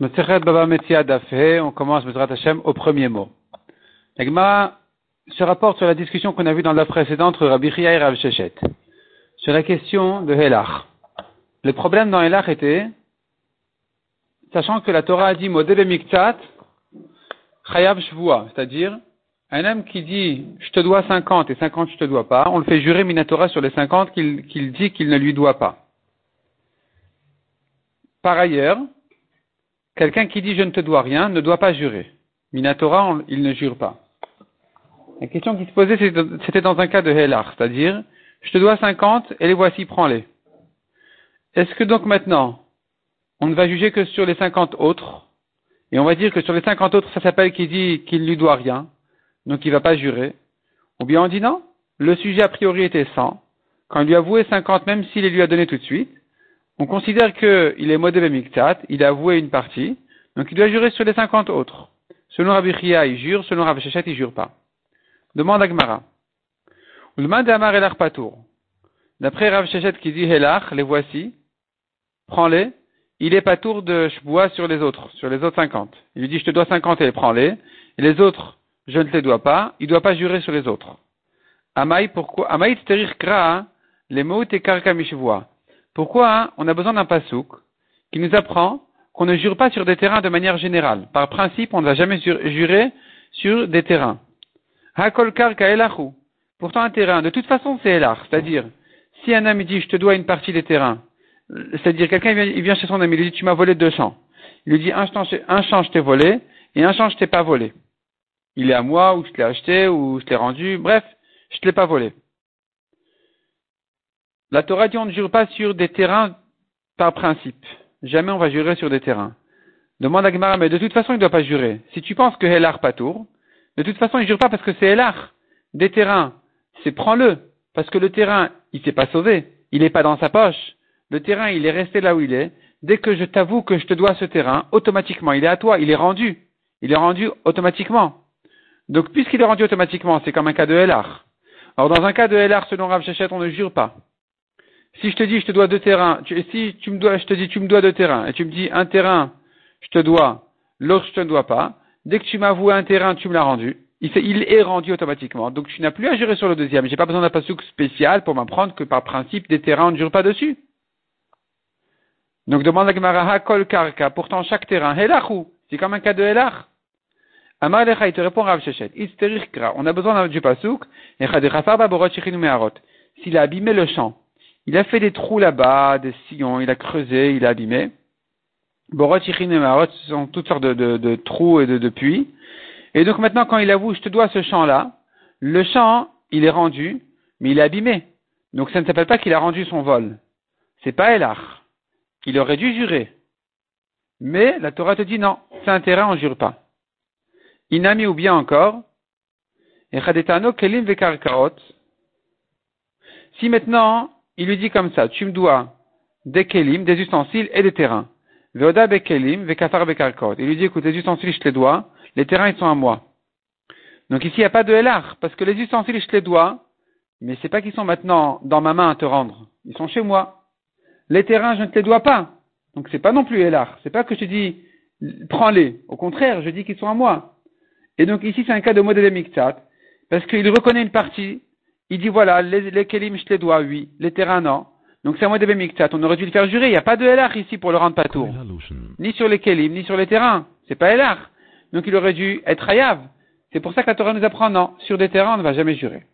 Baba on commence Hashem au premier mot. L'Agma se rapporte sur la discussion qu'on a vue dans la précédente entre Rabbi Chia et Rav Shechet, sur la question de Helach. Le problème dans Helach était, sachant que la Torah a dit Modebe Miktat, Chayav Shvua, c'est-à-dire, un homme qui dit je te dois 50 et 50 je te dois pas, on le fait jurer Minatora sur les 50 qu'il dit qu'il ne lui doit pas. Par ailleurs, Quelqu'un qui dit je ne te dois rien ne doit pas jurer. Minatora, il ne jure pas. La question qui se posait, c'était dans un cas de Helar, c'est-à-dire, je te dois 50 et les voici, prends-les. Est-ce que donc maintenant, on ne va juger que sur les 50 autres, et on va dire que sur les 50 autres, ça s'appelle qu'il dit qu'il ne lui doit rien, donc il ne va pas jurer, ou bien on dit non, le sujet a priori était 100, quand il lui a avoué 50, même s'il les lui a donné tout de suite, on considère qu'il est modèle miktat, il a avoué une partie, donc il doit jurer sur les 50 autres. Selon Rabbi Chia, il jure, selon Rabbi Shechet, il jure pas. Demande à Gmara. Amar Elach Patour. D'après Rav Shechet qui dit Helach, les voici, prends-les, il est Patour de Shboua sur les autres, sur les autres 50. Il lui dit je te dois 50 et prends-les, et les autres, je ne te les dois pas, il ne doit pas jurer sur les autres. Amaï, pourquoi? Amaï les mots pourquoi hein, on a besoin d'un pasouk qui nous apprend qu'on ne jure pas sur des terrains de manière générale. Par principe, on ne va jamais jurer sur des terrains. Hakol elahu. Pourtant, un terrain, de toute façon, c'est elar. C'est-à-dire, si un ami dit, je te dois une partie des terrains, c'est-à-dire, quelqu'un il vient chez son ami, il lui dit, tu m'as volé deux champs. Il lui dit, un un champ je t'ai volé, et un champ, je t'ai pas volé. Il est à moi, ou je l'ai acheté, ou je l'ai rendu, bref, je te l'ai pas volé. La Torah dit on ne jure pas sur des terrains par principe. Jamais on va jurer sur des terrains. Demande à Gemara, mais de toute façon, il ne doit pas jurer. Si tu penses que Helar tour, de toute façon, il ne jure pas parce que c'est Helar. Des terrains, c'est prends-le. Parce que le terrain, il s'est pas sauvé. Il n'est pas dans sa poche. Le terrain, il est resté là où il est. Dès que je t'avoue que je te dois ce terrain, automatiquement, il est à toi. Il est rendu. Il est rendu automatiquement. Donc, puisqu'il est rendu automatiquement, c'est comme un cas de Helar. Alors, dans un cas de Helar, selon Rav Shechet, on ne jure pas. Si je te dis je te dois deux terrains, tu, si tu me dois, je te dis tu me dois deux terrains, et tu me dis un terrain, je te dois, l'autre je te dois pas, dès que tu m'avoues un terrain, tu me l'as rendu, il, il, est rendu automatiquement. Donc tu n'as plus à gérer sur le deuxième. J'ai pas besoin d'un pasouk spécial pour m'apprendre que par principe des terrains on ne jure pas dessus. Donc demande à Gemara kol karka. Pourtant chaque terrain, helachou, c'est comme un cas de helach. Amar il te répond Rav Shechet. On a besoin du pasouk. S'il a abîmé le champ, il a fait des trous là-bas, des sillons, il a creusé, il a abîmé. Borot, et Marot, ce sont toutes sortes de, trous et de, puits. Et donc maintenant, quand il avoue, je te dois ce champ-là, le champ, il est rendu, mais il est abîmé. Donc ça ne s'appelle pas qu'il a rendu son vol. C'est pas Elar. Il aurait dû jurer. Mais la Torah te dit non, c'est un terrain, on jure pas. Inami ou bien encore, Si maintenant, il lui dit comme ça, tu me dois des kelim, des ustensiles et des terrains. Veoda bekelim, vekafar bekarkot. Il lui dit, écoute, les ustensiles, je te les dois, les terrains, ils sont à moi. Donc ici, il n'y a pas de LR, parce que les ustensiles, je te les dois, mais c'est pas qu'ils sont maintenant dans ma main à te rendre. Ils sont chez moi. Les terrains, je ne te les dois pas. Donc c'est pas non plus LR. C'est pas que je te dis, prends-les. Au contraire, je dis qu'ils sont à moi. Et donc ici, c'est un cas de modèle miktat, parce qu'il reconnaît une partie il dit voilà, les, les kelim, je les dois, oui. Les terrains, non. Donc c'est à moi de. On aurait dû le faire jurer. Il n'y a pas de LR ici pour le rendre pas tour. Ni sur les kelim, ni sur les terrains. C'est pas LR. Donc il aurait dû être hayav. C'est pour ça que la Torah nous apprend non. Sur des terrains, on ne va jamais jurer.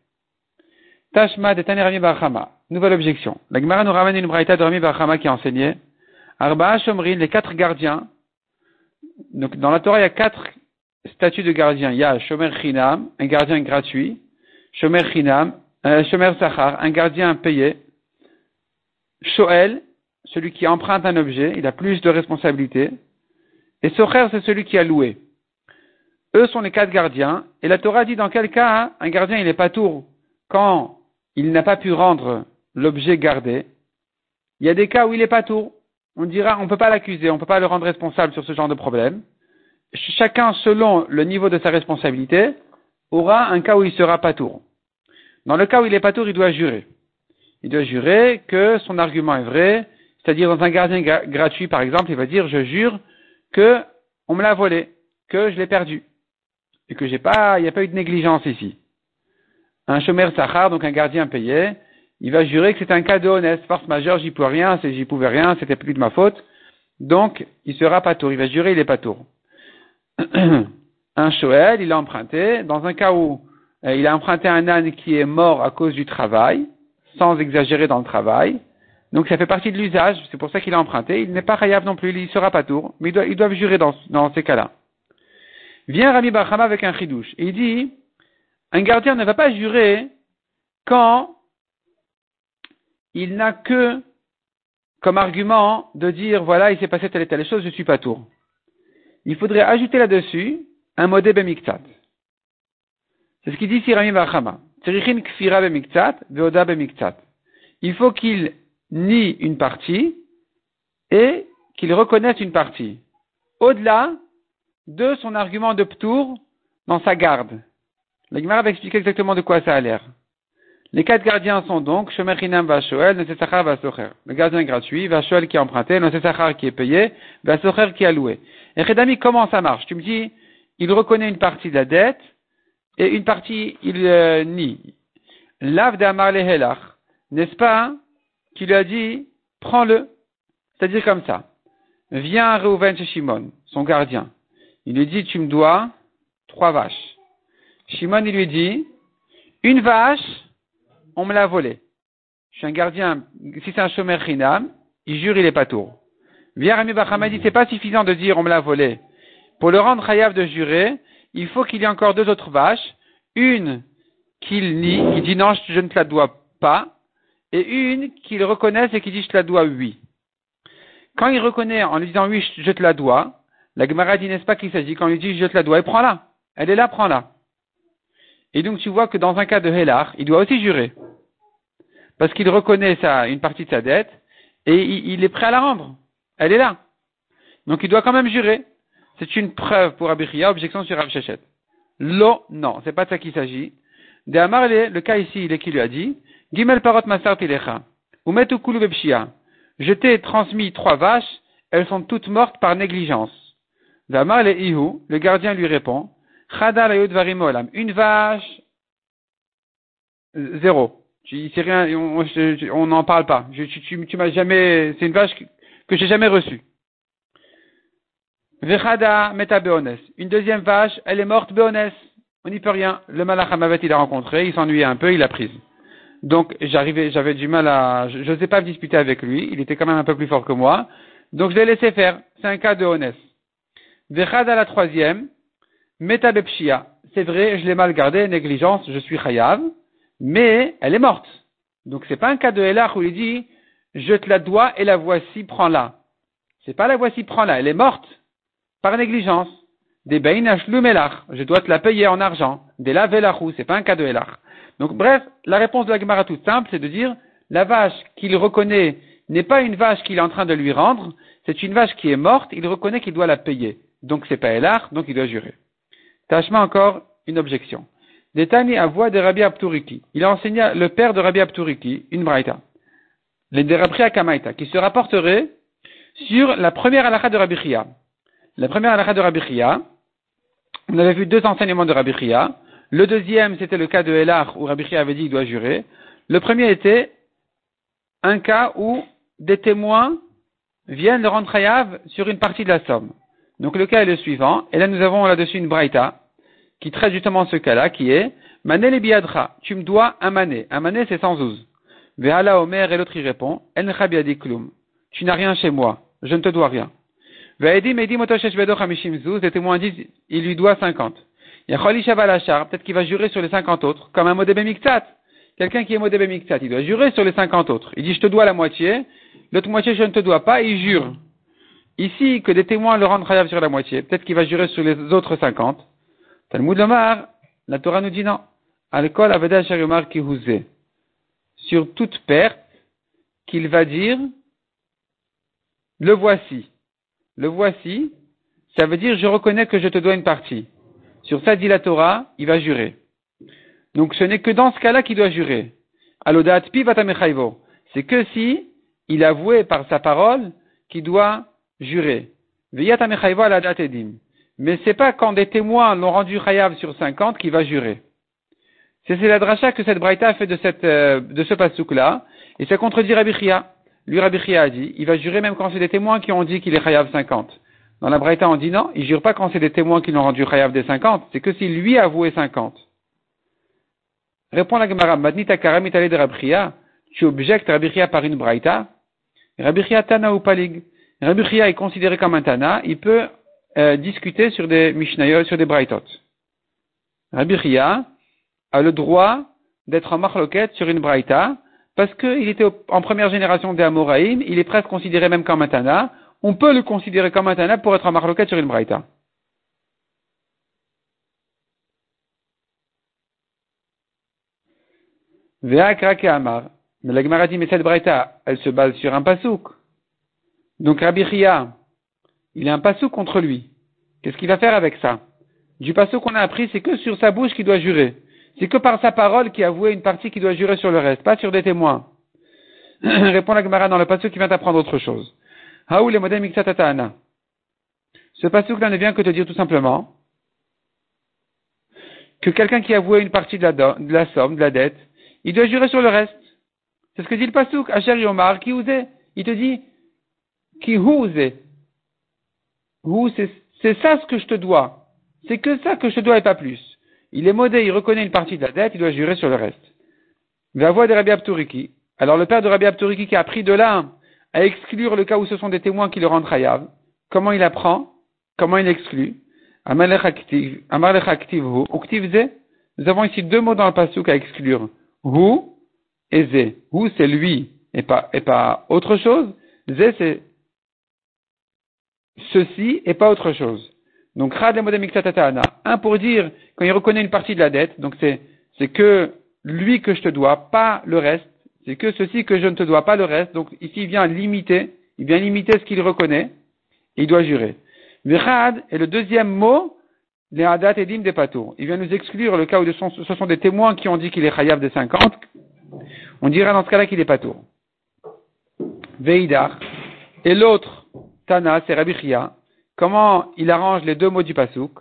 Tashma de Tanerami Barhama. Nouvelle objection. La Gemara nous ramène une braïta de Rami Barhama qui a enseigné. Arba Shomrin, les quatre gardiens. Donc dans la Torah, il y a quatre statuts de gardiens. Il y a Shomer Chinam, un gardien gratuit. Shomer Chinam, Shomer Sachar, un gardien payé. Shoel, celui qui emprunte un objet, il a plus de responsabilité. Et Socher, c'est celui qui a loué. Eux sont les quatre gardiens. Et la Torah dit dans quel cas un gardien il n'est pas tour quand il n'a pas pu rendre l'objet gardé. Il y a des cas où il n'est pas tour. On dira on ne peut pas l'accuser, on ne peut pas le rendre responsable sur ce genre de problème. Chacun, selon le niveau de sa responsabilité, aura un cas où il sera pas tour. Dans le cas où il est pas tour, il doit jurer. Il doit jurer que son argument est vrai, c'est-à-dire dans un gardien gratuit, par exemple, il va dire, je jure que on me l'a volé, que je l'ai perdu. Et que j'ai pas, il n'y a pas eu de négligence ici. Un chômeur sahar, donc un gardien payé, il va jurer que c'est un cas de honnête, force majeure, j'y pouvais rien, j'y pouvais rien, c'était plus de ma faute. Donc, il sera pas tour, il va jurer, il est pas tour. un Shoel, il a emprunté, dans un cas où il a emprunté un âne qui est mort à cause du travail, sans exagérer dans le travail, donc ça fait partie de l'usage, c'est pour ça qu'il a emprunté, il n'est pas rayable non plus, il sera pas tour, mais ils doivent, jurer dans, ces cas-là. Vient Rami Bachama avec un chidouche, et il dit, un gardien ne va pas jurer quand il n'a que comme argument de dire, voilà, il s'est passé telle et telle chose, je suis pas tour. Il faudrait ajouter là-dessus un modé bemiktat. C'est ce qu'il dit Sirami Bachama. Il faut qu'il nie une partie et qu'il reconnaisse une partie. Au-delà de son argument de ptour dans sa garde. La Gemara va expliquer exactement de quoi ça a l'air. Les quatre gardiens sont donc Shomer Hinam Vashoel, Nesesachar Vasocher. Le gardien gratuit, Vashoel qui est emprunté, Nesesachar qui est payé, Vasocher qui est alloué. Et Redami, comment ça marche? Tu me dis, il reconnaît une partie de la dette et une partie il euh, nie. Lav d'Amar n'est-ce pas qui lui a dit, prends-le. C'est-à-dire comme ça. Viens Reuven chez Shimon, son gardien. Il lui dit, tu me dois trois vaches. Shimon, il lui dit, une vache, on me l'a volée. Je suis un gardien, si c'est un chômeur chinam, il jure, il est pas tour. Viens Rami Bachama dit, c'est pas suffisant de dire on me l'a volé. Pour le rendre chayav de jurer, il faut qu'il y ait encore deux autres vaches. Une qu'il nie, qui dit non, je ne te la dois pas, et une qu'il reconnaisse et qui dit je te la dois oui. Quand il reconnaît en lui disant oui, je te la dois, la Gemara n'est-ce pas qu'il s'agit? Quand il dit je te la dois, et prends-la. Elle est là, prends-la. Et donc tu vois que dans un cas de Hélar, il doit aussi jurer. Parce qu'il reconnaît une partie de sa dette, et il, est prêt à la rendre. Elle est là. Donc il doit quand même jurer. C'est une preuve pour Abichia, objection sur Rav Shechet. Lo, non, c'est pas de ça qu'il s'agit. De le cas ici, il est qui lui a dit, Gimel parot masar tilecha. Umetu Je t'ai transmis trois vaches, elles sont toutes mortes par négligence. Damar le ihu, le gardien lui répond, Chada varimolam. Une vache, zéro. rien, on n'en parle pas. Je, tu, tu, m'as jamais, c'est une vache que, que j'ai jamais reçue. Vechada meta Une deuxième vache, elle est morte beones. On n'y peut rien. Le malach il a rencontré, il s'ennuyait un peu, il l'a prise. Donc j'arrivais, j'avais du mal à, je n'osais pas me disputer avec lui. Il était quand même un peu plus fort que moi. Donc je l'ai laissé faire. C'est un cas de honnête. Vechada la troisième, meta C'est vrai, je l'ai mal gardé, négligence, je suis chayav, mais elle est morte. Donc c'est pas un cas de Elach où il dit, je te la dois et la voici, prends-la. C'est pas la voici, prends-la, elle est morte par négligence. Des je dois te la payer en argent. Des la ce c'est pas un cas de elach. Donc bref, la réponse de la Gemara toute simple, c'est de dire, la vache qu'il reconnaît n'est pas une vache qu'il est en train de lui rendre, c'est une vache qui est morte, il reconnaît qu'il doit la payer. Donc c'est pas elach, donc il doit jurer. Tachma encore une objection. À voix de Rabbi Abturiki. Il a enseigné le père de Rabbi Abturiki, une braïta. Les à Kamaita, qui se rapporterait sur la première halakha de Rabbi Chia. La première halakha de Rabbi on avait vu deux enseignements de Rabbi. Le deuxième, c'était le cas de Elach, où Rabbi avait dit qu'il doit jurer. Le premier était un cas où des témoins viennent le rendre hayav sur une partie de la somme. Donc le cas est le suivant, et là nous avons là-dessus une braïta, qui traite justement ce cas-là, qui est Mané le tu me dois un mané. Un mané c'est 112. Ve'ala Omer, et l'autre y répond, El tu n'as rien chez moi, je ne te dois rien. Les témoins disent, il lui doit 50. Peut-être qu'il va jurer sur les 50 autres, comme un modébé. Quelqu'un qui est modébé miktat, il doit jurer sur les 50 autres. Il dit, je te dois la moitié, l'autre moitié, je ne te dois pas, il jure. Ici, que des témoins le rendent khayab sur la moitié, peut-être qu'il va jurer sur les autres 50. Talmud Lomar, la Torah nous dit non. Alcool aveda qui Sur toute perte, qu'il va dire, le voici. Le voici, ça veut dire je reconnais que je te dois une partie. Sur ça, dit la Torah, il va jurer. Donc ce n'est que dans ce cas-là qu'il doit jurer. Pi C'est que si il avouait par sa parole qu'il doit jurer. Mais c'est pas quand des témoins l'ont rendu chayav sur 50 qu'il va jurer. C'est la dracha que cette braïta fait de, euh, de ce pasouk-là, et ça contredit Rabbi Chia. Lui, Rabbi Chia a dit, il va jurer même quand c'est des témoins qui ont dit qu'il est chayav 50. Dans la braïta, on dit non, il jure pas quand c'est des témoins qui l'ont rendu chayav des 50, c'est que s'il lui a avoué 50. Répond la Gemara, Madnita allé de Rabbi tu objectes Rabbi Chia par une braïta, Rabbi Tana ou Palig? Rabbi Chia est considéré comme un Tana, il peut euh, discuter sur des Mishnayot, sur des Braithot. Rabbi a le droit d'être en marloquette sur une Braïta, parce qu'il était en première génération des Amoraïm, il est presque considéré même comme un on peut le considérer comme un pour être en marloquette sur une Braïta. Amar. Mais la Gemara dit, mais cette Braïta, elle se base sur un pasouk. Donc Rabbi Chia, il a un pasouk contre lui. Qu'est-ce qu'il va faire avec ça? Du pasouk qu'on a appris, c'est que sur sa bouche qu'il doit jurer. C'est que par sa parole qu'il a avoué une partie qui doit jurer sur le reste, pas sur des témoins. Répond la Gemara dans le pasouk qui vient t'apprendre autre chose. Haou le modem Ce pasouk-là ne vient que te dire tout simplement que quelqu'un qui a avoué une partie de la, somme, de la dette, il doit jurer sur le reste. C'est ce que dit le Pasuk, Asher Yomar, qui ousait. Il te dit, qui ousait. c'est ça ce que je te dois. C'est que ça que je te dois et pas plus. Il est modé, il reconnaît une partie de la dette, il doit jurer sur le reste. La voix de Rabbi Abturiki. Alors le père de Rabbi Abturiki qui a appris de là à exclure le cas où ce sont des témoins qui le rendent chayav. Comment il apprend Comment il exclut? Nous avons ici deux mots dans le pasuk à exclure. Hu et Zé. Hu, c'est lui et pas, et pas autre chose. Zé, c'est ceci et pas autre chose. Donc, Un pour dire, quand il reconnaît une partie de la dette, donc c'est, c'est que lui que je te dois, pas le reste. C'est que ceci que je ne te dois pas le reste. Donc, ici, il vient limiter, il vient limiter ce qu'il reconnaît, et il doit jurer. Virad est le deuxième mot, les Hadat Edim des Patours. Il vient nous exclure le cas où ce sont des témoins qui ont dit qu'il est Chayav des 50, on dira dans ce cas-là qu'il est pas tour. Veidar. Et l'autre, Tana, c'est Rabbi Chia. Comment il arrange les deux mots du Pasuk?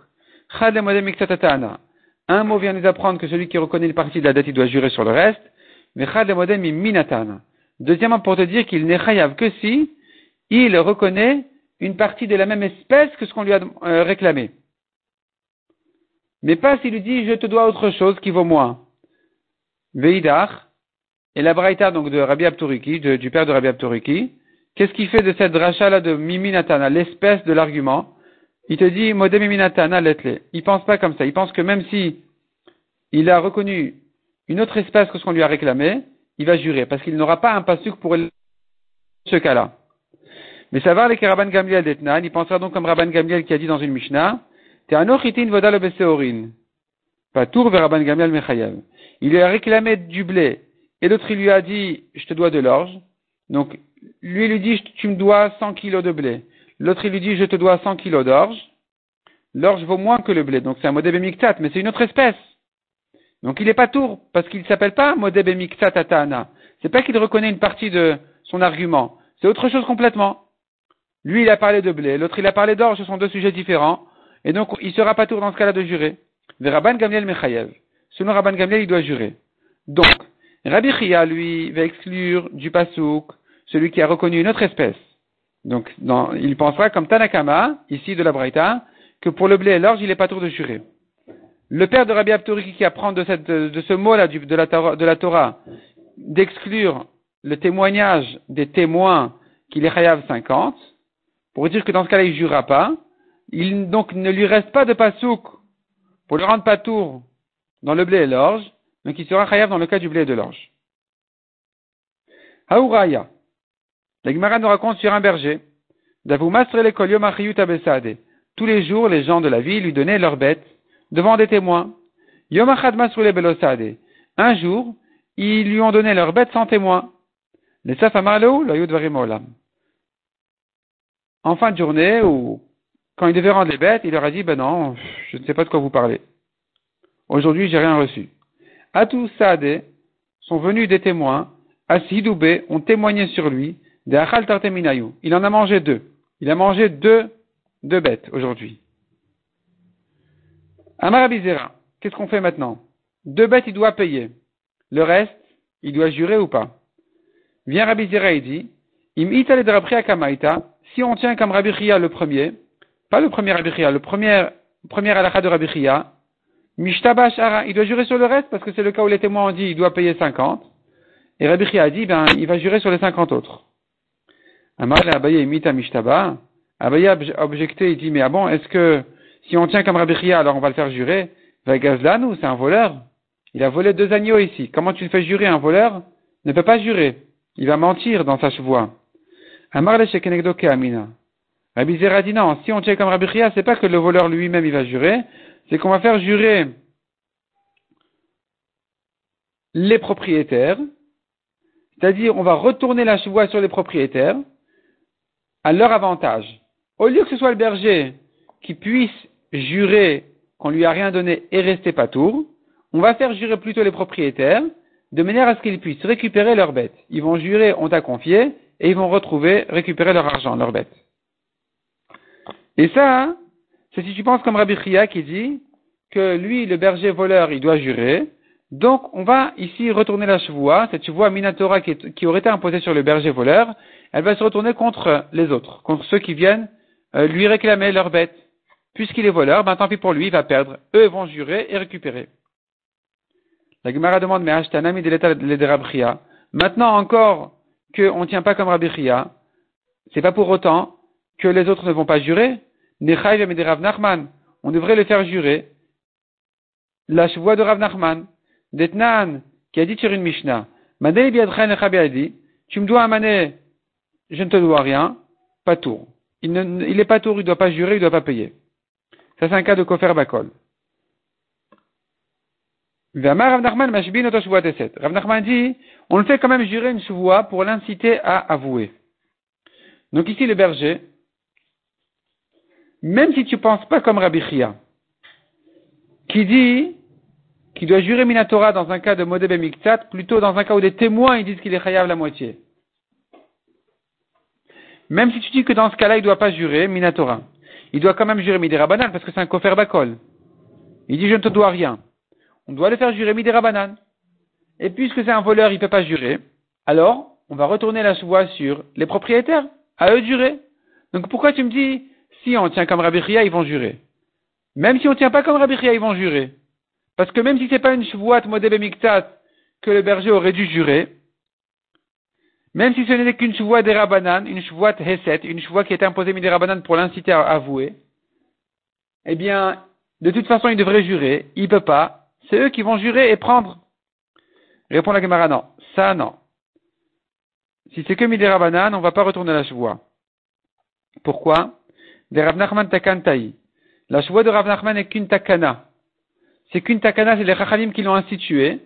Un mot vient nous apprendre que celui qui reconnaît une partie de la dette, il doit jurer sur le reste. Mais Deuxièmement, pour te dire qu'il n'est chayav que si il reconnaît une partie de la même espèce que ce qu'on lui a euh, réclamé. Mais pas s'il lui dit je te dois autre chose qui vaut moins. Veidar, et la braïta donc de Rabbi Abturiki, du père de Rabbi Abturiki, qu'est-ce qu'il fait de cette dracha-là de Miminatana, l'espèce de l'argument? Il te dit, Modé Miminatana, letle. Il pense pas comme ça. Il pense que même si il a reconnu une autre espèce que ce qu'on lui a réclamé, il va jurer, parce qu'il n'aura pas un pasuk pour ce cas-là. Mais ça va avec Rabban Gamliel d'Etnan, il pensera donc comme Rabban Gamliel qui a dit dans une Mishnah, T'es un ochitin vodal Pas tour vers Rabban Gamliel mechayev il lui a réclamé du blé, et l'autre il lui a dit, je te dois de l'orge. Donc, lui il lui dit, tu me dois 100 kilos de blé. L'autre il lui dit, je te dois 100 kilos d'orge. L'orge vaut moins que le blé, donc c'est un modèle miktat, mais c'est une autre espèce. Donc il n'est pas tour, parce qu'il ne s'appelle pas modèle miktat atana. C'est pas qu'il reconnaît une partie de son argument. C'est autre chose complètement. Lui, il a parlé de blé, l'autre, il a parlé d'orge, ce sont deux sujets différents. Et donc, il sera pas tour dans ce cas-là de jurer. Veraban Gamliel Mechayev. Selon Rabban Gamliel, il doit jurer. Donc, Rabbi Chia, lui, va exclure du pasouk celui qui a reconnu une autre espèce. Donc, il pensera comme Tanakama, ici de la Braïta, que pour le blé et l'orge, il n'est pas tour de jurer. Le père de Rabbi Abtouri qui apprend de, ce mot-là de, la, de la Torah d'exclure le témoignage des témoins qu'il est chayav 50, pour dire que dans ce cas-là, il ne jurera pas, il donc ne lui reste pas de pasouk pour le rendre pas tour dans le blé et l'orge, donc il sera chayav dans le cas du blé et de l'orge. Haouraya. La Gemara nous raconte sur un berger. Tous les jours, les gens de la ville lui donnaient leurs bêtes devant des témoins. Un jour, ils lui ont donné leurs bêtes sans témoin. Les En fin de journée, ou quand il devait rendre les bêtes, il leur a dit, ben non, je ne sais pas de quoi vous parlez. Aujourd'hui, j'ai rien reçu. Atou Saade sont venus des témoins. Asidoubé ont témoigné sur lui. Des Achal Il en a mangé deux. Il a mangé deux deux bêtes aujourd'hui. Amar Abizera, qu'est-ce qu'on fait maintenant? Deux bêtes, il doit payer. Le reste, il doit jurer ou pas? Vient Rabizera et dit, Im si on tient comme Rabbi le premier, pas le premier Rabbi le premier, premier de Rabbi Mishtaba il doit jurer sur le reste parce que c'est le cas où les témoins ont dit il doit payer 50. Et Rabbi a dit, ben, il va jurer sur les 50 autres. Amar Abaye imita Mishtaba. Abaye a objecté, il dit, mais ah bon, est-ce que si on tient comme Rabbi alors on va le faire jurer? Ou c'est un voleur? Il a volé deux agneaux ici. Comment tu le fais jurer Un voleur ne peut pas jurer. Il va mentir dans sa chevoie. Amar le Amina. Rabbi Zera dit non, si on tient comme Rabbi c'est pas que le voleur lui-même il va jurer, c'est qu'on va faire jurer les propriétaires, c'est-à-dire on va retourner la chevoie sur les propriétaires à leur avantage. Au lieu que ce soit le berger qui puisse jurer qu'on lui a rien donné et rester pas tour, on va faire jurer plutôt les propriétaires de manière à ce qu'ils puissent récupérer leurs bêtes. Ils vont jurer on t'a confié et ils vont retrouver, récupérer leur argent, leurs bêtes. Et ça, c'est si tu penses comme Rabbi Chia qui dit que lui, le berger voleur, il doit jurer. Donc, on va ici retourner la chevoie, cette chevoie Minatora qui, aurait été imposée sur le berger voleur, elle va se retourner contre les autres, contre ceux qui viennent euh, lui réclamer leurs bêtes. Puisqu'il est voleur, ben tant pis pour lui, il va perdre. Eux vont jurer et récupérer. La Gemara demande, mais Ashtanami de l'état Maintenant encore qu'on ne tient pas comme Rabbi Chia, c'est pas pour autant que les autres ne vont pas jurer? On devrait le faire jurer. La chevoie de Rav Nachman, d'Etnan, qui a dit sur une Mishnah, tu me dois un mané, je ne te dois rien, pas tour. Il n'est pas tour, il ne doit pas jurer, il ne doit pas payer. Ça, c'est un cas de Kofer Bakol. Rav Nachman dit, on le fait quand même jurer une chevoie pour l'inciter à avouer. Donc ici, le berger, même si tu ne penses pas comme Rabbi Chia, qui dit qu'il doit jurer Minatora dans un cas de Modeb Miktat, plutôt dans un cas où des témoins disent qu'il est Chayav la moitié. Même si tu dis que dans ce cas-là, il ne doit pas jurer Minatora, il doit quand même jurer Midera Banane parce que c'est un kofer bakol. Il dit je ne te dois rien. On doit le faire jurer Midera Banane. Et puisque c'est un voleur, il ne peut pas jurer, alors on va retourner la voix sur les propriétaires, à eux de jurer. Donc pourquoi tu me dis si on tient comme Rabbi ils vont jurer. Même si on ne tient pas comme Rabbi ils vont jurer. Parce que même si ce n'est pas une chevoie modèle que le berger aurait dû jurer, même si ce n'est qu'une chevoie des rabanan, une chevoie heset, une chevoie qui est imposée des rabanan pour l'inciter à avouer, eh bien, de toute façon, il devrait jurer. Il ne peut pas. C'est eux qui vont jurer et prendre. Répond la Gemara, non. Ça, non. Si c'est que Midera Rabanan, on ne va pas retourner la chevoie. Pourquoi? De. La chevoie de Rav Nachman est qu'une takana. C'est qu'une takana, c'est les Chachalim qui l'ont instituée.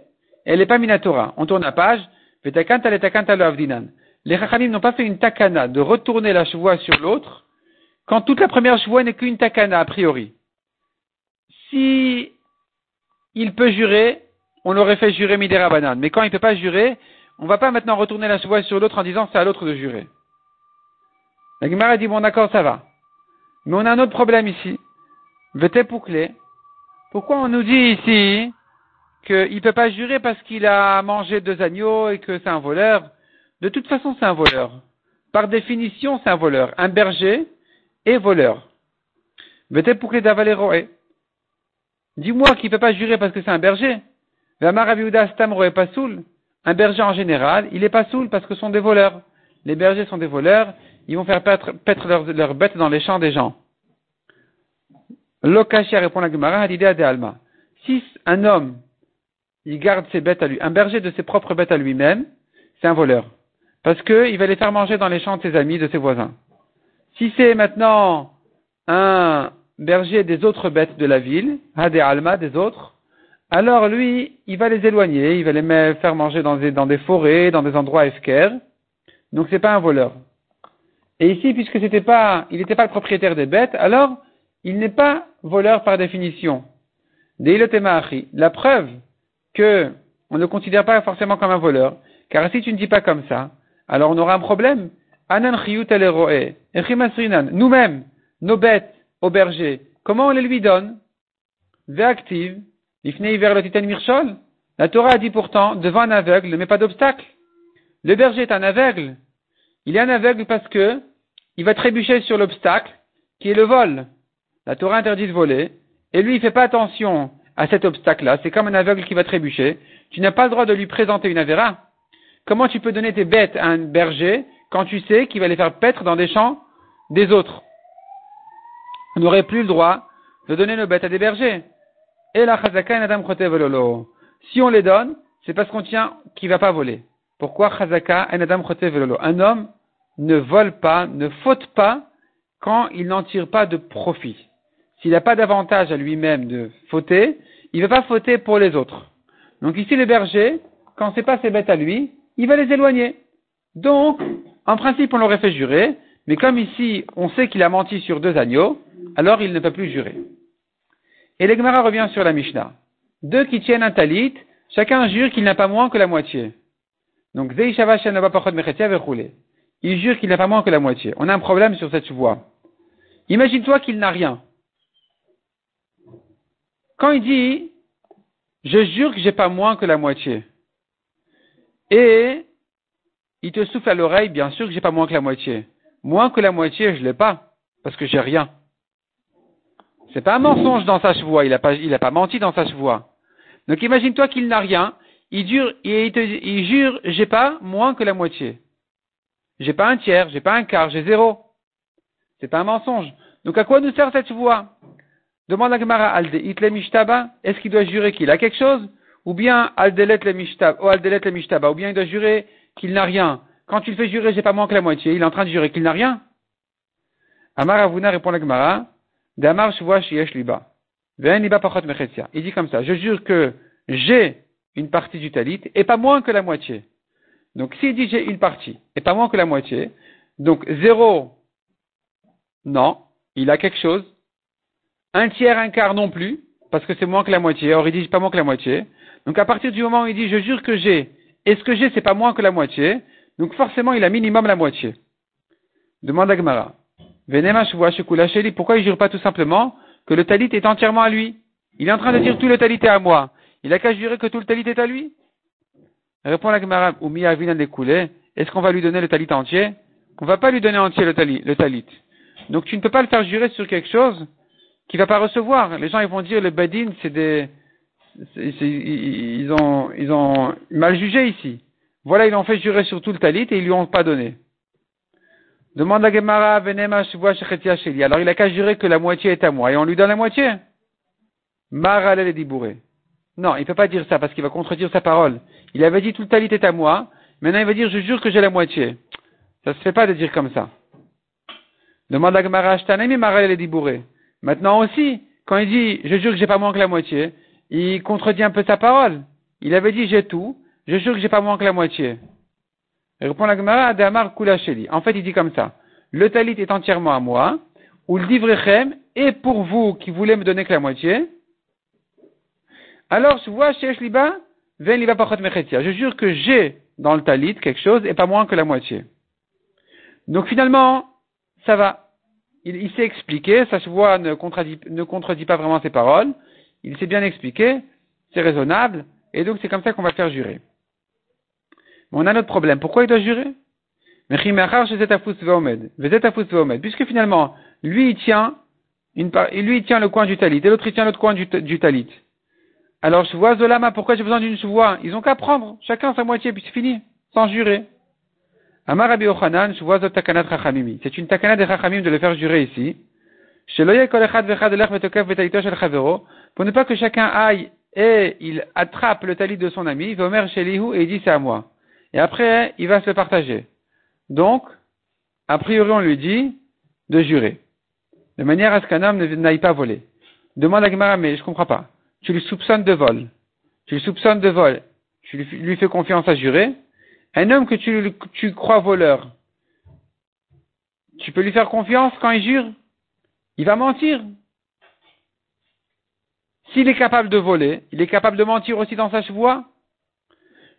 Elle n'est pas minatora. On tourne la page. Les Chachalim n'ont pas fait une takana de retourner la chevoie sur l'autre quand toute la première chevoie n'est qu'une takana a priori. Si il peut jurer, on l'aurait fait jurer Midera Banan. Mais quand il ne peut pas jurer, on ne va pas maintenant retourner la chevoie sur l'autre en disant c'est à l'autre de jurer. La Gemara dit bon d'accord, ça va. Mais on a un autre problème ici. Vete Pouclé. Pourquoi on nous dit ici qu'il ne peut pas jurer parce qu'il a mangé deux agneaux et que c'est un voleur? De toute façon, c'est un voleur. Par définition, c'est un voleur. Un berger est voleur. Vete Pouclé d'Avaleroe. Dis-moi qu'il ne peut pas jurer parce que c'est un berger. Un berger en général, il n'est pas saoul parce que ce sont des voleurs. Les bergers sont des voleurs ils vont faire paître, leurs, bêtes dans les champs des gens. Lokashia répond la Gemara, l'idée de Alma. Si un homme, il garde ses bêtes à lui, un berger de ses propres bêtes à lui-même, c'est un voleur. Parce qu'il va les faire manger dans les champs de ses amis, de ses voisins. Si c'est maintenant un berger des autres bêtes de la ville, des Alma, des autres, alors lui, il va les éloigner, il va les faire manger dans des, dans des forêts, dans des endroits esquers. Donc c'est pas un voleur. Et ici, puisque c'était pas, il n'était pas le propriétaire des bêtes, alors il n'est pas voleur par définition. La preuve que on ne considère pas forcément comme un voleur, car si tu ne dis pas comme ça, alors on aura un problème. Nous-mêmes, nos bêtes au berger, comment on les lui donne? Ve'active, le. La Torah a dit pourtant, devant un aveugle, mets pas d'obstacle. Le berger est un aveugle. Il est un aveugle parce que il va trébucher sur l'obstacle qui est le vol. La Torah interdit de voler, et lui il fait pas attention à cet obstacle-là. C'est comme un aveugle qui va trébucher. Tu n'as pas le droit de lui présenter une avéra. Comment tu peux donner tes bêtes à un berger quand tu sais qu'il va les faire paître dans des champs des autres? On n'aurait plus le droit de donner nos bêtes à des bergers. Et la chazaka et adam Si on les donne, c'est parce qu'on tient qu'il va pas voler. Pourquoi chazaka et adam Un homme ne vole pas, ne faute pas quand il n'en tire pas de profit. S'il n'a pas d'avantage à lui-même de fauter, il ne va pas fauter pour les autres. Donc ici, le berger, quand c'est pas ses bêtes à lui, il va les éloigner. Donc, en principe, on l'aurait fait jurer, mais comme ici, on sait qu'il a menti sur deux agneaux, alors il ne peut plus jurer. Et l'Egmara revient sur la Mishnah. Deux qui tiennent un talit, chacun jure qu'il n'a pas moins que la moitié. Donc, il jure qu'il n'a pas moins que la moitié. On a un problème sur cette voie. Imagine-toi qu'il n'a rien. Quand il dit, je jure que j'ai pas moins que la moitié, et il te souffle à l'oreille, bien sûr que j'ai pas moins que la moitié. Moins que la moitié, je l'ai pas, parce que j'ai rien. C'est pas un mensonge dans sa chevoie, il a pas, a pas menti dans sa chevoie. Donc imagine-toi qu'il n'a rien, il jure, j'ai pas moins que la moitié. J'ai pas un tiers, j'ai pas un quart, j'ai zéro. C'est pas un mensonge. Donc à quoi nous sert cette chevoie Demande à Gemara, est-ce qu'il doit jurer qu'il a quelque chose? Ou bien Aldelet le Mishtaba, le Mishtaba, ou bien il doit jurer qu'il n'a rien. Quand il fait jurer, j'ai pas moins que la moitié, il est en train de jurer qu'il n'a rien. Amar Avuna répond à Gemara, Damar Yesh Liba. Il dit comme ça, je jure que j'ai une partie du talit et pas moins que la moitié. Donc s'il dit j'ai une partie et pas moins que la moitié, donc zéro, non, il a quelque chose, un tiers, un quart non plus, parce que c'est moins que la moitié. Or, il dit pas moins que la moitié. Donc, à partir du moment où il dit, je jure que j'ai, et ce que j'ai, c'est pas moins que la moitié, donc forcément, il a minimum la moitié. Demande à Gemara. Pourquoi il jure pas tout simplement que le talit est entièrement à lui? Il est en train de dire tout le talit est à moi. Il a qu'à jurer que tout le talit est à lui? Répond la Gemara, Est-ce qu'on va lui donner le talit entier? On va pas lui donner entier le talit, le. Donc tu ne peux pas le faire jurer sur quelque chose qui va pas recevoir. Les gens ils vont dire les badin c'est des ils ont ils ont mal jugé ici. Voilà, ils l'ont fait jurer sur tout le talit et ils lui ont pas donné. Demande à Gemara. Alors il a qu'à jurer que la moitié est à moi et on lui donne la moitié. Maralel est. Non, il ne peut pas dire ça parce qu'il va contredire sa parole. Il avait dit tout le talit est à moi. Maintenant il va dire je jure que j'ai la moitié. Ça se fait pas de dire comme ça. Demande à Gemara, Shtanemi Maralel est dibouré. Maintenant aussi, quand il dit je jure que j'ai pas moins que la moitié, il contredit un peu sa parole. Il avait dit j'ai tout, je jure que j'ai pas moins que la moitié. Il répond la Gemara Adamar Kulacheli. En fait, il dit comme ça. Le talit est entièrement à moi, ou le divrechem est pour vous qui voulez me donner que la moitié. Alors, je vois chez Liba, ven liba pachot Je jure que j'ai dans le talit quelque chose et pas moins que la moitié. Donc finalement, ça va il, s'est expliqué, sa voix ne contredit, pas vraiment ses paroles, il s'est bien expliqué, c'est raisonnable, et donc c'est comme ça qu'on va faire jurer. Mais on a notre problème. Pourquoi il doit jurer? Puisque finalement, lui il tient une lui il tient le coin du talit, et l'autre il tient l'autre coin du, talit. Alors vois Zolama, pourquoi j'ai besoin d'une chevoie Ils ont qu'à prendre, chacun sa moitié, puis c'est fini, sans jurer. Amar Rabbi Ochanan, takanat C'est une takana de Chachamim de le faire jurer ici. Pour ne pas que chacun aille et il attrape le talit de son ami, Vomer Shelihu et il dit c'est à moi. Et après, il va se le partager. Donc, a priori, on lui dit de jurer. De manière à ce qu'un homme n'aille pas voler. Demande à Gemara, mais je comprends pas. Tu lui soupçonnes de vol. Tu lui soupçonnes de vol. Tu lui fais confiance à jurer. Un homme que tu, crois voleur, tu peux lui faire confiance quand il jure? Il va mentir. S'il est capable de voler, il est capable de mentir aussi dans sa chevoie.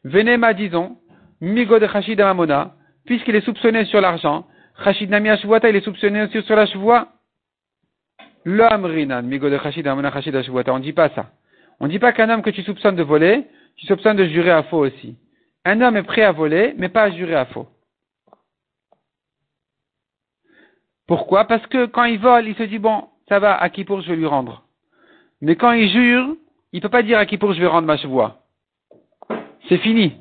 Venema, disons, Migo de Chachid Amamona, puisqu'il est soupçonné sur l'argent, Chachid Nami il est soupçonné aussi sur la chevoie. L'amrinan, migo de chachid, On dit pas ça. On dit pas qu'un homme que tu soupçonnes de voler, tu soupçonnes de jurer à faux aussi. Un homme est prêt à voler, mais pas à jurer à faux. Pourquoi? Parce que quand il vole, il se dit, bon, ça va, à qui pour je vais lui rendre. Mais quand il jure, il ne peut pas dire à qui pour je vais rendre ma chevoie. C'est fini.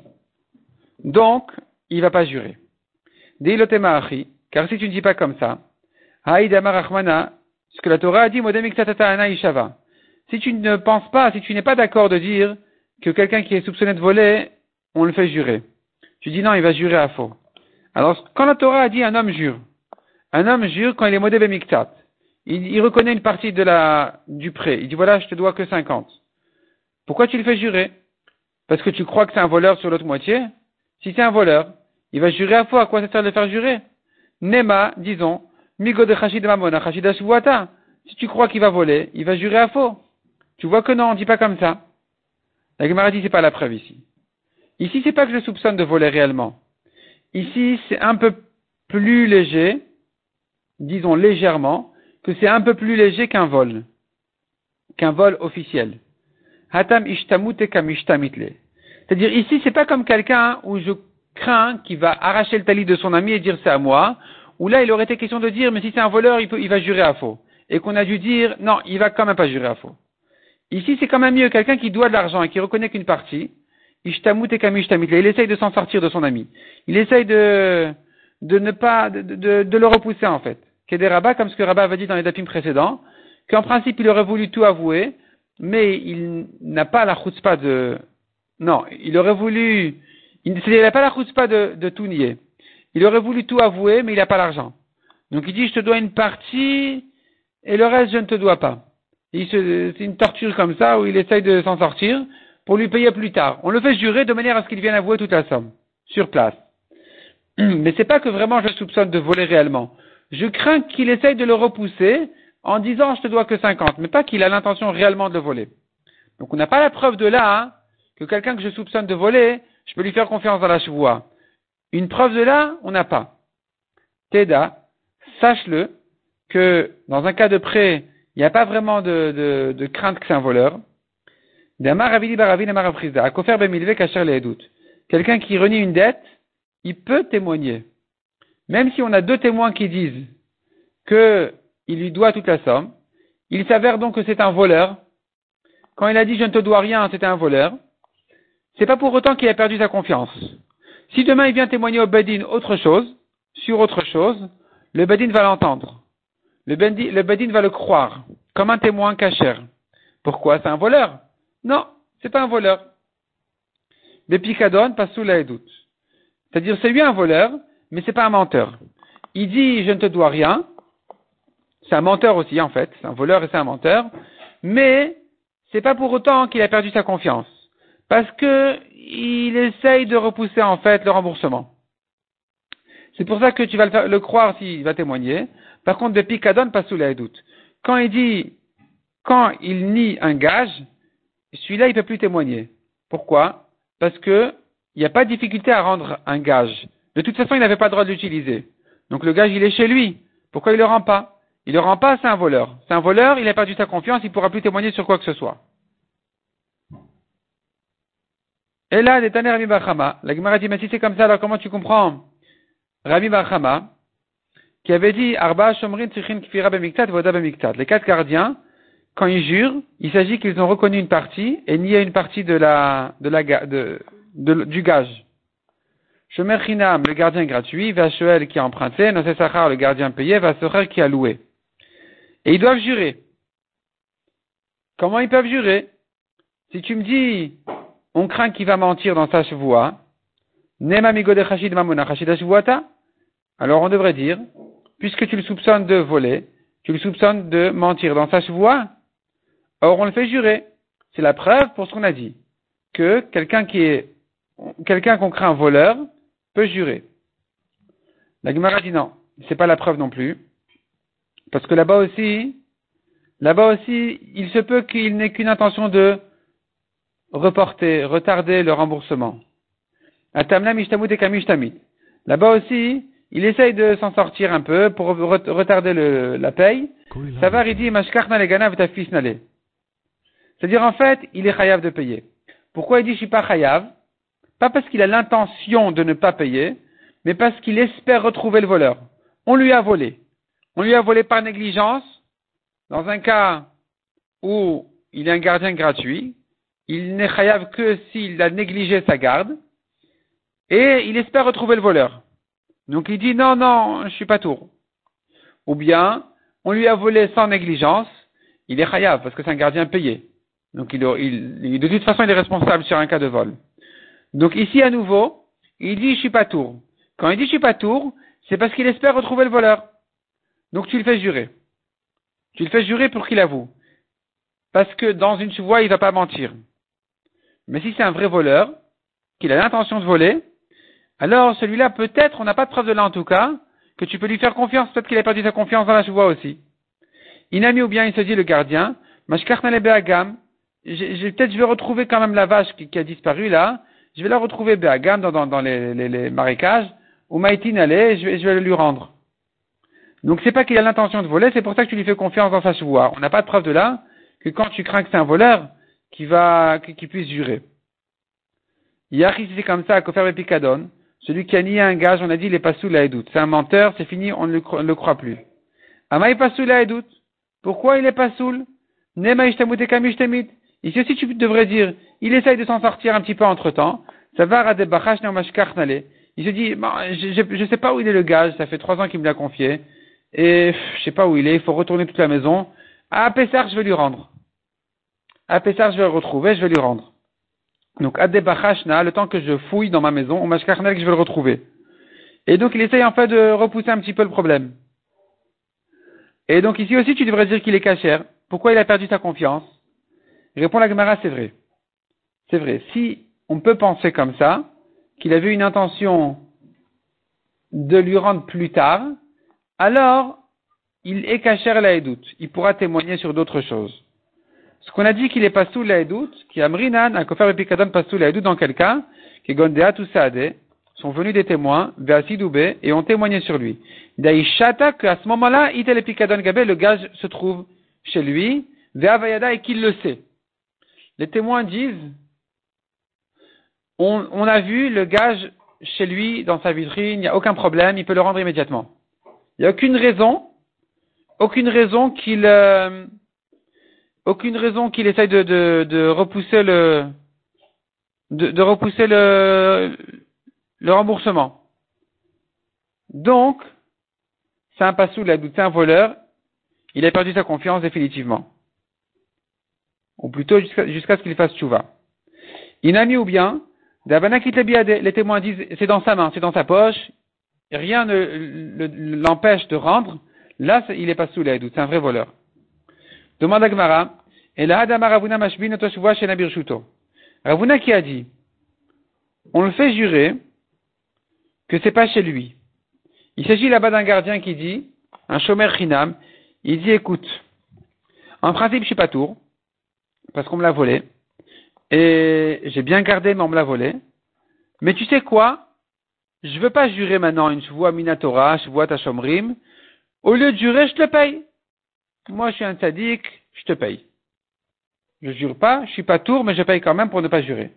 Donc, il ne va pas jurer. Car si tu ne dis pas comme ça, ce que la Torah a dit, si tu ne penses pas, si tu n'es pas d'accord de dire que quelqu'un qui est soupçonné de voler, on le fait jurer. Tu dis non, il va jurer à faux. Alors, quand la Torah a dit un homme jure, un homme jure quand il est modé miktat, il, il, reconnaît une partie de la, du prêt. Il dit voilà, je te dois que 50. Pourquoi tu le fais jurer? Parce que tu crois que c'est un voleur sur l'autre moitié? Si c'est un voleur, il va jurer à faux. À quoi ça sert de le faire jurer? Nema, disons, Migo de Chachid Mamona, Si tu crois qu'il va voler, il va jurer à faux. Tu vois que non, on dit pas comme ça. La Gemara dit c'est pas la preuve ici. Ici, c'est pas que je soupçonne de voler réellement. Ici, c'est un peu plus léger, disons légèrement, que c'est un peu plus léger qu'un vol, qu'un vol officiel. Hatam C'est-à-dire ici, c'est pas comme quelqu'un où je crains qu'il va arracher le talit de son ami et dire c'est à moi, où là il aurait été question de dire mais si c'est un voleur, il, peut, va jurer à faux. Et qu'on a dû dire non, il va quand même pas jurer à faux. Ici, c'est quand même mieux quelqu'un qui doit de l'argent et qui reconnaît qu'une partie. Il essaye de s'en sortir de son ami. Il essaye de, ne pas, de, le repousser en fait. Des rabats, comme ce que Rabat avait dit dans les dapim précédents, qu'en principe il aurait voulu tout avouer, mais il n'a pas la chutzpah de, non, il aurait voulu, il n'a pas la chutzpah de, de tout nier. Il aurait voulu tout avouer, mais il n'a pas l'argent. Donc il dit, je te dois une partie, et le reste, je ne te dois pas. C'est une torture comme ça, où il essaye de s'en sortir, pour lui payer plus tard. On le fait jurer de manière à ce qu'il vienne avouer toute la somme, sur place. Mais c'est pas que vraiment je soupçonne de voler réellement. Je crains qu'il essaye de le repousser en disant je te dois que 50, mais pas qu'il a l'intention réellement de le voler. Donc on n'a pas la preuve de là hein, que quelqu'un que je soupçonne de voler, je peux lui faire confiance dans la chevoie. Une preuve de là, on n'a pas. Teda, sache-le que dans un cas de prêt, il n'y a pas vraiment de, crainte que c'est un voleur. Quelqu'un qui renie une dette, il peut témoigner. Même si on a deux témoins qui disent qu'il lui doit toute la somme, il s'avère donc que c'est un voleur. Quand il a dit je ne te dois rien, c'était un voleur. C'est pas pour autant qu'il a perdu sa confiance. Si demain il vient témoigner au Bedin autre chose, sur autre chose, le Bedin va l'entendre. Le Bedin, va le croire, comme un témoin cachère. Pourquoi? C'est un voleur Non, c'est pas un voleur. Le picadon passe sous la doute. C'est-à-dire, c'est lui un voleur, mais c'est pas un menteur. Il dit, je ne te dois rien. C'est un menteur aussi, en fait. C'est un voleur et c'est un menteur. Mais, c'est pas pour autant qu'il a perdu sa confiance. Parce que, il essaye de repousser, en fait, le remboursement. C'est pour ça que tu vas le, croire s'il va témoigner. Par contre, de picadon passe sous la doute. Quand il dit, quand il nie un gage, celui-là, il peut plus témoigner. Pourquoi? Parce que, il n'y a pas de difficulté à rendre un gage. De toute façon, il n'avait pas le droit de l'utiliser. Donc le gage, il est chez lui. Pourquoi il ne le rend pas? Il ne le rend pas, c'est un voleur. C'est un voleur, il a perdu sa confiance, il ne pourra plus témoigner sur quoi que ce soit. Et là, des Rabbi Bachama, la Gemara dit, mais si c'est comme ça, alors comment tu comprends Rabbi Bachama, qui avait dit, Arba Shomrin Kfira Voda Les quatre gardiens, quand ils jurent, il s'agit qu'ils ont reconnu une partie et nié une partie de la, de la, de, du gage. Shomer Chinam, le gardien gratuit, Vachuel qui a emprunté, Nosesachar, le gardien payé, Vasocher qui a loué. Et ils doivent jurer. Comment ils peuvent jurer? Si tu me dis, on craint qu'il va mentir dans sa chevoie, alors on devrait dire, puisque tu le soupçonnes de voler, tu le soupçonnes de mentir dans sa chevoie, or on le fait jurer. C'est la preuve pour ce qu'on a dit, que quelqu'un qui est, quelqu'un qu'on craint voleur, peut jurer. La Gemara dit non, c'est pas la preuve non plus, parce que là-bas aussi, là-bas aussi, il se peut qu'il n'ait qu'une intention de reporter, retarder le remboursement. Là-bas aussi, il essaye de s'en sortir un peu pour retarder le, la paye. Ça va, il dit, C'est-à-dire, en fait, il est chayav de payer. Pourquoi il dit, je suis pas chayav? Pas parce qu'il a l'intention de ne pas payer, mais parce qu'il espère retrouver le voleur. On lui a volé. On lui a volé par négligence. Dans un cas où il est un gardien gratuit, il n'est chayav que s'il a négligé sa garde, et il espère retrouver le voleur. Donc il dit non, non, je suis pas tour. Ou bien, on lui a volé sans négligence, il est chayav parce que c'est un gardien payé. Donc il, de toute façon, il est responsable sur un cas de vol. Donc ici, à nouveau, il dit je suis pas tour. Quand il dit je suis pas tour, c'est parce qu'il espère retrouver le voleur. Donc tu le fais jurer. Tu le fais jurer pour qu'il avoue. Parce que dans une voie, il va pas mentir. Mais si c'est un vrai voleur, qu'il a l'intention de voler, alors celui-là, peut-être, on n'a pas de preuve de là en tout cas, que tu peux lui faire confiance, peut-être qu'il a perdu sa confiance dans la chevoie aussi. Inami ou bien il se dit le gardien, peut-être je vais retrouver quand même la vache qui, a disparu là, je vais la retrouver Beagam dans, dans, les, les, marécages, ou Maïtine allait, je vais, je vais le lui rendre. Donc c'est pas qu'il a l'intention de voler, c'est pour ça que tu lui fais confiance dans sa chevoie. On n'a pas de preuve de là que quand tu crains que c'est un voleur, qui va, qui, puisse jurer. Yachi, c'est comme ça, Kofer Picadon, celui qui a nié un gage, on a dit, il est pas sous la doute. C'est un menteur, c'est fini, on ne le, croit plus. Ama pas sous la doute. Pourquoi il est pas? Nema Ici aussi, tu devrais dire, il essaye de s'en sortir un petit peu entre temps. Ça va à Il se dit, je, ne sais pas où il est le gage, ça fait trois ans qu'il me l'a confié. Et je sais pas où il est, il faut retourner toute la maison. À Pessar, je vais lui rendre. À Pessar, je vais le retrouver, je vais lui rendre. Donc, Adebachashna, le temps que je fouille dans ma maison, ou Mashkarnel, que je vais le retrouver. Et donc, il essaye en fait de repousser un petit peu le problème. Et donc, ici aussi, tu devrais dire qu'il est cachère. Pourquoi il a perdu sa confiance? Répond la Gemara, c'est vrai. C'est vrai. Si on peut penser comme ça, qu'il avait une intention de lui rendre plus tard, alors il est caché la doute. Il pourra témoigner sur d'autres choses. Ce qu'on a dit qu'il est pas sous la doute, qui amrinan, un kofer epikadon pas sous la doute dans quel cas, qui gondea tout sont venus des témoins, Veasidoubé, et ont témoigné sur lui. Daishata, qu'à ce moment-là, itel epikadon gabé, le gage se trouve chez lui, Veavayada, et qu'il le sait. Les témoins disent, on, on, a vu le gage chez lui, dans sa vitrine, il n'y a aucun problème, il peut le rendre immédiatement. Il n'y a aucune raison aucune raison qu'il euh, aucune raison qu'il essaye de, repousser le de, repousser le, remboursement. Donc, c'est un passou, douté un voleur, il a perdu sa confiance définitivement. Ou plutôt jusqu'à ce qu'il fasse chouva. Inami ou bien, les témoins disent c'est dans sa main, c'est dans sa poche, rien ne l'empêche de rendre, Là, il est pas sous l'aide, c'est un vrai voleur. Demande à Gmara, et là, Adama Ravuna Mashbin chez Nabir Shuto. Ravuna qui a dit, on le fait jurer que c'est pas chez lui. Il s'agit là-bas d'un gardien qui dit, un chômeur chinam, il dit, écoute, en principe, je suis pas tour, parce qu'on me l'a volé, et j'ai bien gardé, mais on me l'a volé. Mais tu sais quoi? Je veux pas jurer maintenant une chevoie minatora, chevoie tachomrim, au lieu de jurer, je te paye. Moi, je suis un sadique, je te paye. Je jure pas, je suis pas tour, mais je paye quand même pour ne pas jurer.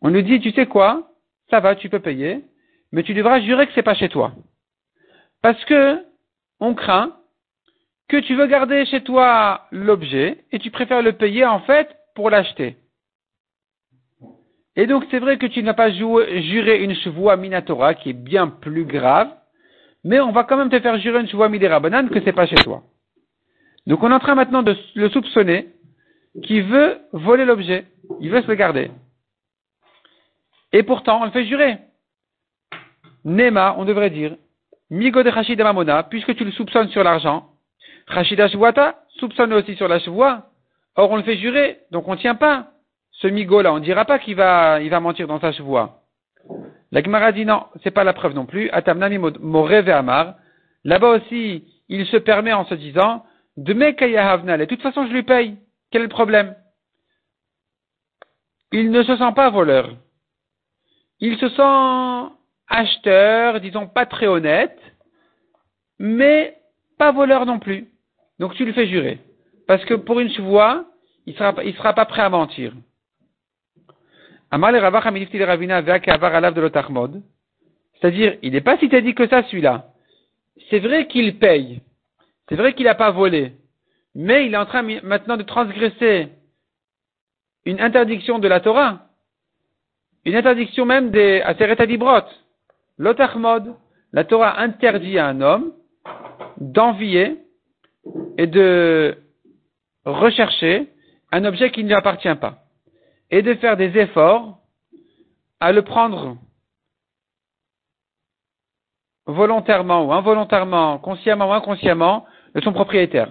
On nous dit, tu sais quoi? Ça va, tu peux payer, mais tu devras jurer que c'est pas chez toi. Parce que, on craint que tu veux garder chez toi l'objet et tu préfères le payer en fait pour l'acheter. Et donc c'est vrai que tu n'as pas juré une chevoie minatora qui est bien plus grave, mais on va quand même te faire jurer une choua midera banane que c'est pas chez toi. Donc on est en train maintenant de le soupçonner qui veut voler l'objet, il veut se le garder. Et pourtant, on le fait jurer. Nema, on devrait dire, Migo de Rachid Mamona, puisque tu le soupçonnes sur l'argent, Rachid Ashwata, soupçonne aussi sur la chevoie. Or, on le fait jurer, donc on ne tient pas ce Migo là, on ne dira pas qu'il va, il va mentir dans sa chevoie. La Gemara dit non, c'est pas la preuve non plus. Atamnami Amar. Là-bas aussi, il se permet en se disant, de et de toute façon je lui paye. Quel est le problème? Il ne se sent pas voleur. Il se sent acheteur, disons pas très honnête, mais pas voleur non plus. Donc tu le fais jurer. Parce que pour une fois, il sera, il sera pas prêt à mentir. C'est-à-dire, il n'est pas si t'as dit que ça, celui-là. C'est vrai qu'il paye. C'est vrai qu'il n'a pas volé. Mais il est en train maintenant de transgresser une interdiction de la Torah. Une interdiction même des Aseret Adibrot. L'Otachmod. La Torah interdit à un homme d'envier et de rechercher un objet qui ne lui appartient pas. Et de faire des efforts à le prendre volontairement ou involontairement, consciemment ou inconsciemment, de son propriétaire.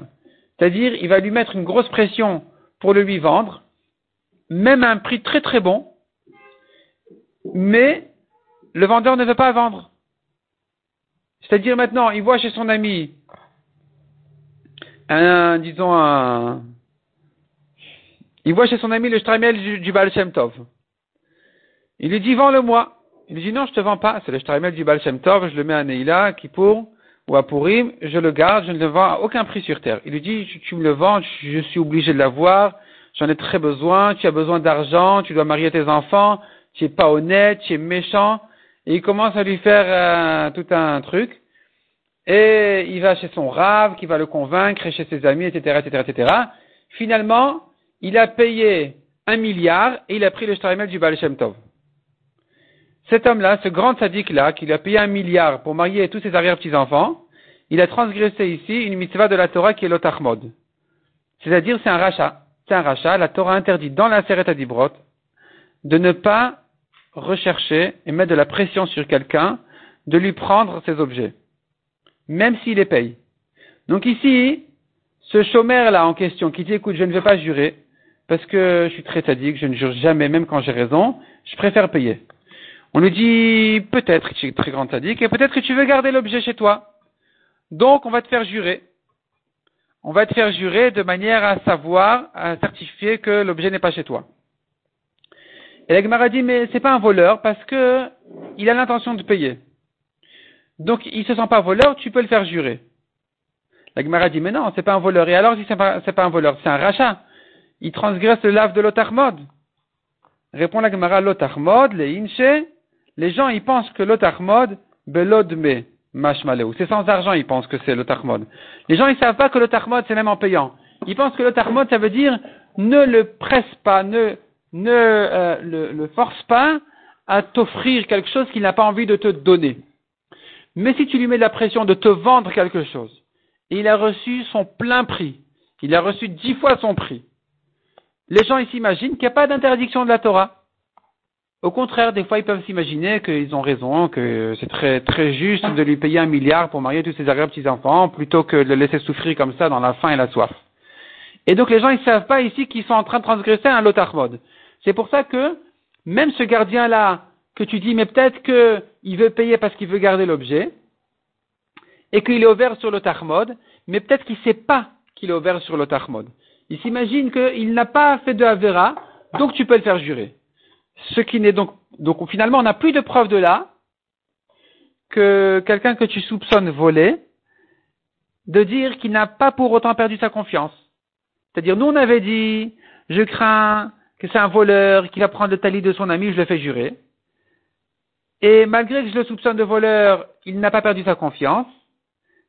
C'est-à-dire, il va lui mettre une grosse pression pour le lui vendre, même à un prix très très bon, mais le vendeur ne veut pas vendre. C'est-à-dire maintenant, il voit chez son ami un, disons un, il voit chez son ami le Stramel du, du Tov. Il lui dit, vends-le-moi. Il lui dit, non, je te vends pas. C'est le Stramel du Baal Tov, je le mets à Neila, Kippour, ou à Purim, je le garde, je ne le vends à aucun prix sur terre. Il lui dit, tu, me le vends, je suis obligé de l'avoir, j'en ai très besoin, tu as besoin d'argent, tu dois marier tes enfants, tu es pas honnête, tu es méchant. Et il commence à lui faire euh, tout un truc. Et il va chez son rave, qui va le convaincre, chez ses amis, etc., etc., etc. Finalement, il a payé un milliard et il a pris le shtarimel du Baal Tov. Cet homme-là, ce grand sadique-là, qui lui a payé un milliard pour marier tous ses arrière-petits-enfants, il a transgressé ici une mitzvah de la Torah qui est l'otachmod. C'est-à-dire, c'est un rachat. C'est un rachat. La Torah interdit dans la Seret Adibrot de ne pas rechercher et mettre de la pression sur quelqu'un de lui prendre ses objets. Même s'il les paye. Donc ici, ce chômeur-là en question qui dit, écoute, je ne vais pas jurer, parce que je suis très sadique, je ne jure jamais, même quand j'ai raison, je préfère payer. On lui dit, peut-être tu es très grand sadique, et peut-être que tu veux garder l'objet chez toi. Donc, on va te faire jurer. On va te faire jurer de manière à savoir, à certifier que l'objet n'est pas chez toi. Et la dit, mais c'est pas un voleur parce que il a l'intention de payer. Donc, il se sent pas voleur, tu peux le faire jurer. La Gemara dit, mais non, c'est pas un voleur. Et alors, si c'est pas, un voleur, c'est un rachat. Il transgresse le lave de l'otarmod. Répond la Gemara, l'otarmod, les inche, les gens, ils pensent que l'otarmod, belodme, mashmaleu. C'est sans argent, ils pensent que c'est l'otarmod. Les gens, ils savent pas que l'otarmod, c'est même en payant. Ils pensent que l'otarmod, ça veut dire, ne le presse pas, ne, ne euh, le, le force pas à t'offrir quelque chose qu'il n'a pas envie de te donner. Mais si tu lui mets de la pression de te vendre quelque chose, et il a reçu son plein prix, il a reçu dix fois son prix, les gens ils s'imaginent qu'il n'y a pas d'interdiction de la Torah. Au contraire, des fois, ils peuvent s'imaginer qu'ils ont raison, que c'est très, juste de lui payer un milliard pour marier tous ses arrière petits-enfants, plutôt que de le laisser souffrir comme ça dans la faim et la soif. Et donc, les gens, ils savent pas ici qu'ils sont en train de transgresser un mode. C'est pour ça que, même ce gardien-là, que tu dis, mais peut-être qu'il veut payer parce qu'il veut garder l'objet, et qu'il est ouvert sur mode, mais peut-être qu'il ne sait pas qu'il est ouvert sur mode. Il s'imagine qu'il n'a pas fait de Avera, donc tu peux le faire jurer. Ce qui n'est donc, donc finalement, on n'a plus de preuve de là que quelqu'un que tu soupçonnes voler, de dire qu'il n'a pas pour autant perdu sa confiance. C'est-à-dire, nous on avait dit, je crains que c'est un voleur, qu'il va prendre le talis de son ami, je le fais jurer. Et malgré que je le soupçonne de voleur, il n'a pas perdu sa confiance.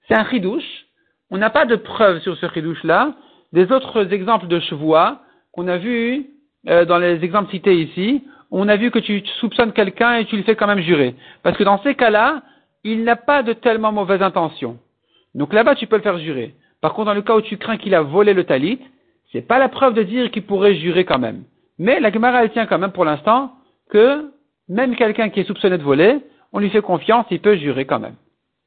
C'est un chidouche. On n'a pas de preuve sur ce chidouche-là. Des autres exemples de chevois qu'on a vus euh, dans les exemples cités ici, on a vu que tu soupçonnes quelqu'un et tu le fais quand même jurer. Parce que dans ces cas-là, il n'a pas de tellement mauvaise intention. Donc là-bas, tu peux le faire jurer. Par contre, dans le cas où tu crains qu'il a volé le talit, c'est pas la preuve de dire qu'il pourrait jurer quand même. Mais la Gemara, elle tient quand même pour l'instant que même quelqu'un qui est soupçonné de voler, on lui fait confiance, il peut jurer quand même.